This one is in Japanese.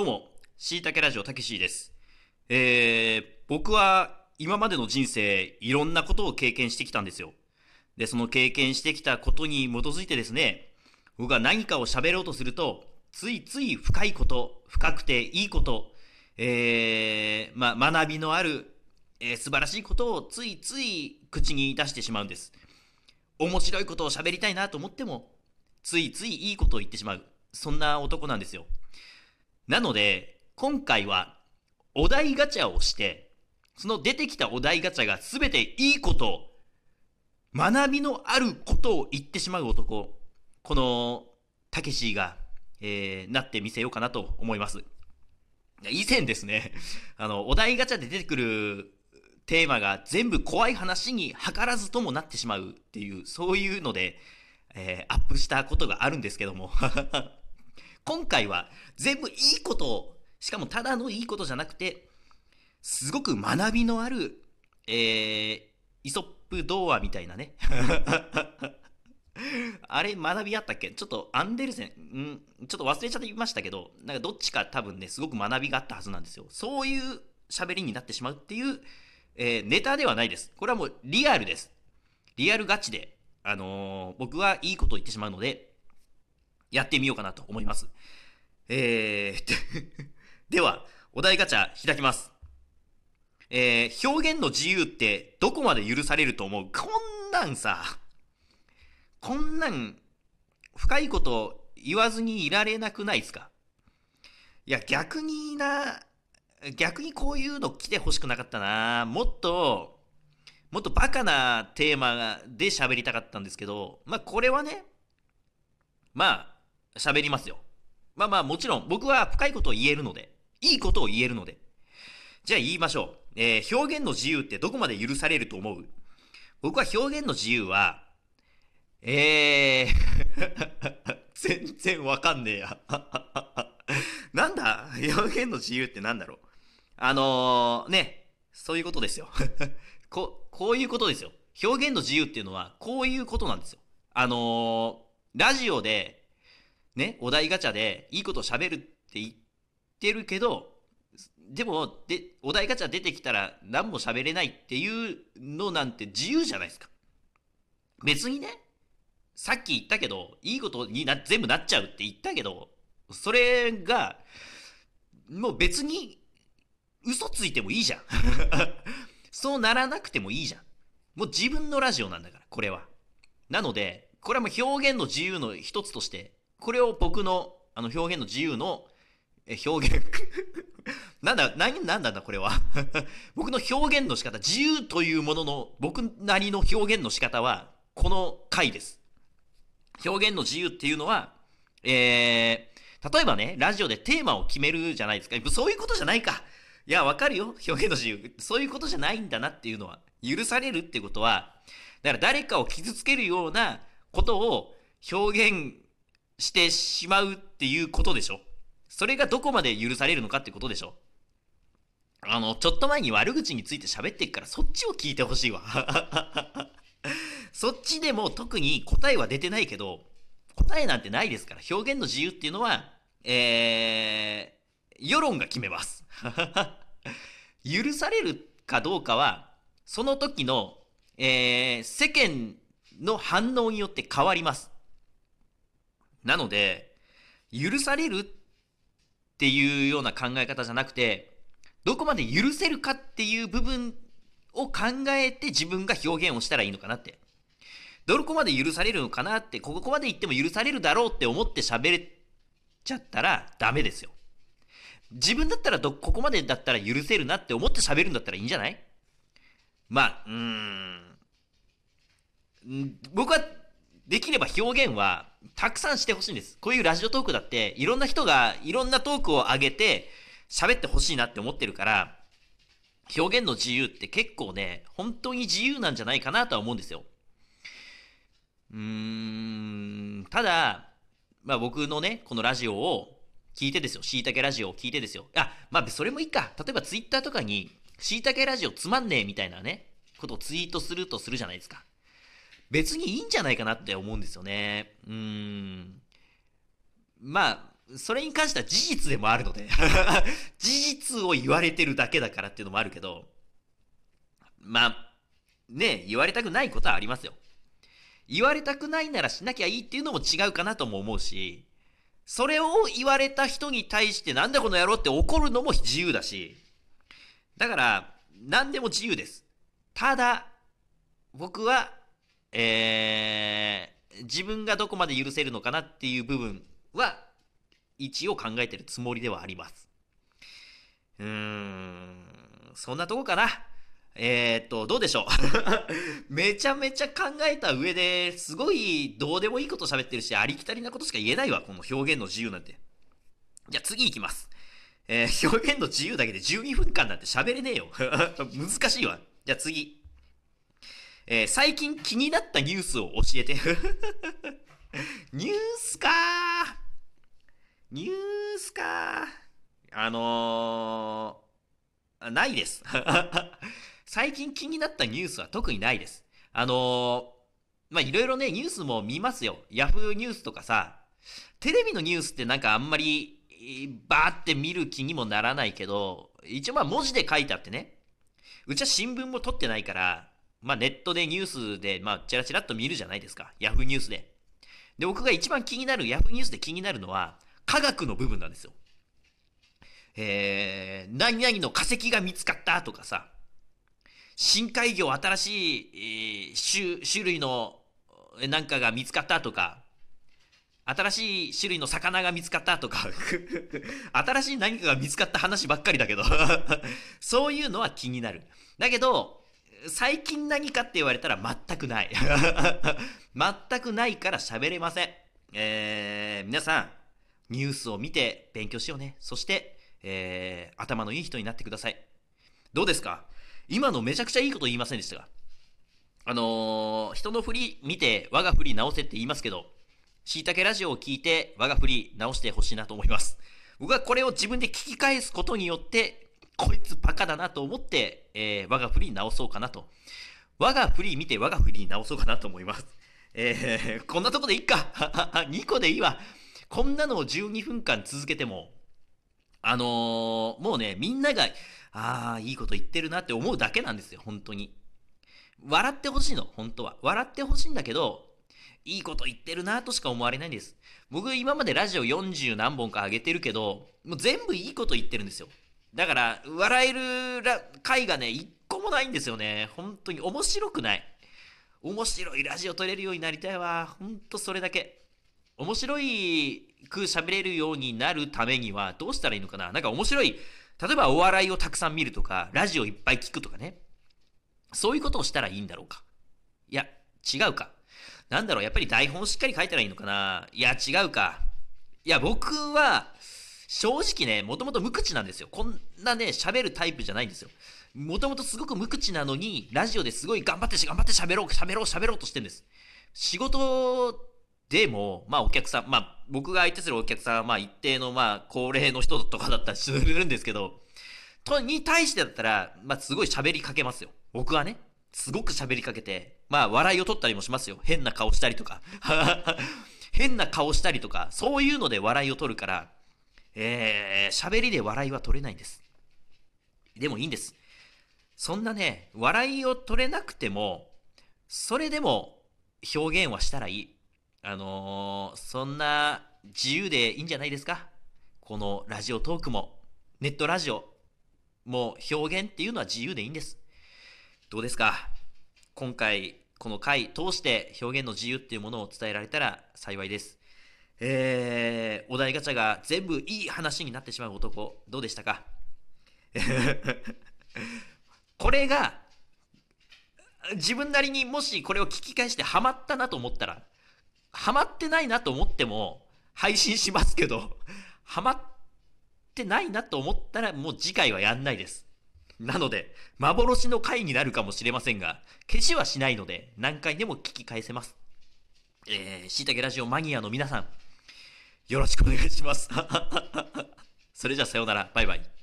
どうも、しいたけラジオたけしです。えー、僕は今までの人生、いろんなことを経験してきたんですよ。で、その経験してきたことに基づいてですね、僕が何かを喋ろうとすると、ついつい深いこと、深くていいこと、えー、ま、学びのある、えー、素晴らしいことをついつい口に出してしまうんです。面白いことを喋りたいなと思っても、ついついいいことを言ってしまう。そんな男なんですよ。なので、今回は、お題ガチャをして、その出てきたお題ガチャが全ていいこと、学びのあることを言ってしまう男、この、たけしが、えー、なってみせようかなと思います。以前ですね、あの、お題ガチャで出てくるテーマが全部怖い話に図らずともなってしまうっていう、そういうので、えー、アップしたことがあるんですけども 今回は全部いいことを、しかもただのいいことじゃなくて、すごく学びのある、えー、イソップ童話みたいなね あれ学びあったっけ？ちょっとアンデルセン、んちょっと忘れちゃってましたけど、なんかどっちか多分ね、すごく学びがあったはずなんですよ。そういう喋りになってしまうっていう、えー、ネタではないです。これはもうリアルです。リアルガチで、あのー、僕はいいこと言ってしまうので、やってみようかなと思います。えー、では、お題ガチャ開きます。えー、表現の自由ってどこまで許されると思う？こんなんさ、こんなん、深いこと言わずにいられなくないですか？いや、逆にな、逆にこういうの来てほしくなかったな。もっと、もっとバカなテーマで喋りたかったんですけど、まあこれはね、まあ、喋りますよ。まあまあもちろん僕は深いことを言えるので、いいことを言えるので。じゃあ言いましょう。えー、表現の自由ってどこまで許されると思う？僕は表現の自由は、えー 全然わかんねえや なんだ？表現の自由ってなんだろう？あのー、ね、そういうことですよ こ、こういうことですよ。表現の自由っていうのは、こういうことなんですよ。あのー、ラジオで、ね、お題ガチャで、いいこと喋るって言ってるけど、でも、で、お題ガチャ出てきたら何も喋れないっていうのなんて自由じゃないですか。別にね、さっき言ったけど、いいことにな、全部なっちゃうって言ったけど、それが、もう別に、嘘ついてもいいじゃん。そうならなくてもいいじゃん。もう自分のラジオなんだから、これは。なので、これはもう表現の自由の一つとして、これを僕の、あの表現の自由の、表現 なんだ、何、なんだんだ、これは。僕の表現の仕方、自由というものの、僕なりの表現の仕方は、この回です。表現の自由っていうのは、えー、例えばね、ラジオでテーマを決めるじゃないですか。そういうことじゃないか。いや、わかるよ。表現の自由。そういうことじゃないんだなっていうのは、許されるってことは、だから誰かを傷つけるようなことを表現してしまうっていうことでしょ？それがどこまで許されるのかってことでしょ？あの、ちょっと前に悪口について喋ってっから、そっちを聞いてほしいわ。そっちでも特に答えは出てないけど、答えなんてないですから、表現の自由っていうのは、えー、世論が決めます。許されるかどうかは、その時の、えー、世間の反応によって変わります。なので、許されるっていうような考え方じゃなくて、どこまで許せるかっていう部分を考えて自分が表現をしたらいいのかなって。どこまで許されるのかなって、ここまで言っても許されるだろうって思って喋れちゃったらダメですよ。自分だったらど、ここまでだったら許せるなって思って喋るんだったらいいんじゃない？まあ、うん。僕は、できれば表現はたくさんしてほしいんです。こういうラジオトークだって、いろんな人がいろんなトークを上げて喋ってほしいなって思ってるから、表現の自由って結構ね、本当に自由なんじゃないかなとは思うんですよ。うーん、ただ、まあ僕のね、このラジオを聞いてですよ。しいたけラジオを聞いてですよ。あ、まあそれもいいか。例えばツイッターとかに、しいたけラジオつまんねえみたいなね、ことをツイートするとするじゃないですか。別にいいんじゃないかなって思うんですよね。うん。まあ、それに関しては事実でもあるので 事実を言われてるだけだからっていうのもあるけど、まあ、ね、言われたくないことはありますよ。言われたくないならしなきゃいいっていうのも違うかなとも思うし、それを言われた人に対してなんだこの野郎って怒るのも自由だし、だから、何でも自由です。ただ、僕は、えー、自分がどこまで許せるのかなっていう部分は、一応考えてるつもりではあります。うーん、そんなとこかな。えー、っと、どうでしょう めちゃめちゃ考えた上ですごいどうでもいいこと喋ってるし、ありきたりなことしか言えないわ、この表現の自由なんて。じゃあ次行きます。えー、表現の自由だけで12分間なんて喋れねえよ。難しいわ。じゃあ次。えー、最近気になったニュースを教えて。ニュースかニュースかあのー、ないです。最近気になったニュースは特にないです。あのー、まあ、いろいろね、ニュースも見ますよ。ヤフーニュースとかさ、テレビのニュースってなんかあんまり、バーって見る気にもならないけど、一応まあ文字で書いてあってね。うちは新聞も撮ってないから、まあネットでニュースで、まあチラチラっと見るじゃないですか。ヤフーニュースで。で、僕が一番気になる、ヤフーニュースで気になるのは、科学の部分なんですよ。えー、何々の化石が見つかったとかさ、深海魚新しい、えー、種類のなんかが見つかったとか、新しい種類の魚が見つかったとか 新しい何かが見つかった話ばっかりだけど そういうのは気になる。だけど、最近何かって言われたら全くない。全くないから喋れません。えー、皆さん、ニュースを見て勉強しようね。そして、えー、頭のいい人になってください。どうですか？今のめちゃくちゃいいこと言いませんでしたが。あのー、人の振り見て我が振り直せって言いますけど、しいたけラジオを聞いて我が振り直してほしいなと思います。僕はこれを自分で聞き返すことによって、こいつバカだなと思って、えー、我が振り直そうかなと。我が振り見て我が振り直そうかなと思います。えー、こんなとこでいっか。2個でいいわ。こんなのを12分間続けても、あのー、もうね、みんなが、ああ、いいこと言ってるなって思うだけなんですよ、本当に。笑ってほしいの、本当は。笑ってほしいんだけど、いいこと言ってるなとしか思われないんです。僕今までラジオ40何本か上げてるけど、もう全部いいこと言ってるんですよ。だから、笑える回がね、一個もないんですよね。本当に面白くない。面白いラジオ撮れるようになりたいわ。ほんとそれだけ。面白いく喋れるようになるためにはどうしたらいいのかななんか面白い例えばお笑いをたくさん見るとか、ラジオいっぱい聞くとかね。そういうことをしたらいいんだろうか。いや、違うか。なんだろう、やっぱり台本しっかり書いたらいいのかないや、違うか。いや、僕は、正直ね、もともと無口なんですよ。こんなね、喋るタイプじゃないんですよ。もともとすごく無口なのに、ラジオですごい頑張ってし、頑張って喋ろう、喋ろう、喋ろうとしてるんです。仕事でも、まあお客さん、まあ僕が相手するお客さんはまあ一定のまあ高齢の人とかだったりするんですけど、と、に対してだったら、まあすごい喋りかけますよ。僕はね。すごく喋りかけて、まあ笑いを取ったりもしますよ。変な顔したりとか。変な顔したりとか、そういうので笑いを取るから、えー、喋りで笑いは取れないんです。でもいいんです。そんなね、笑いを取れなくても、それでも表現はしたらいい。あのー、そんな自由でいいんじゃないですかこのラジオトークも、ネットラジオも表現っていうのは自由でいいんです。どうですか？今回、この回通して表現の自由っていうものを伝えられたら幸いです。えー、お題ガチャが全部いい話になってしまう男、どうでしたか？これが、自分なりにもしこれを聞き返してハマったなと思ったら、ハマってないなと思っても配信しますけど、ハマってないなと思ったらもう次回はやんないです。なので、幻の回になるかもしれませんが、消しはしないので何回でも聞き返せます。えー、しいたけラジオマニアの皆さん、よろしくお願いします。それじゃあさようなら。バイバイ。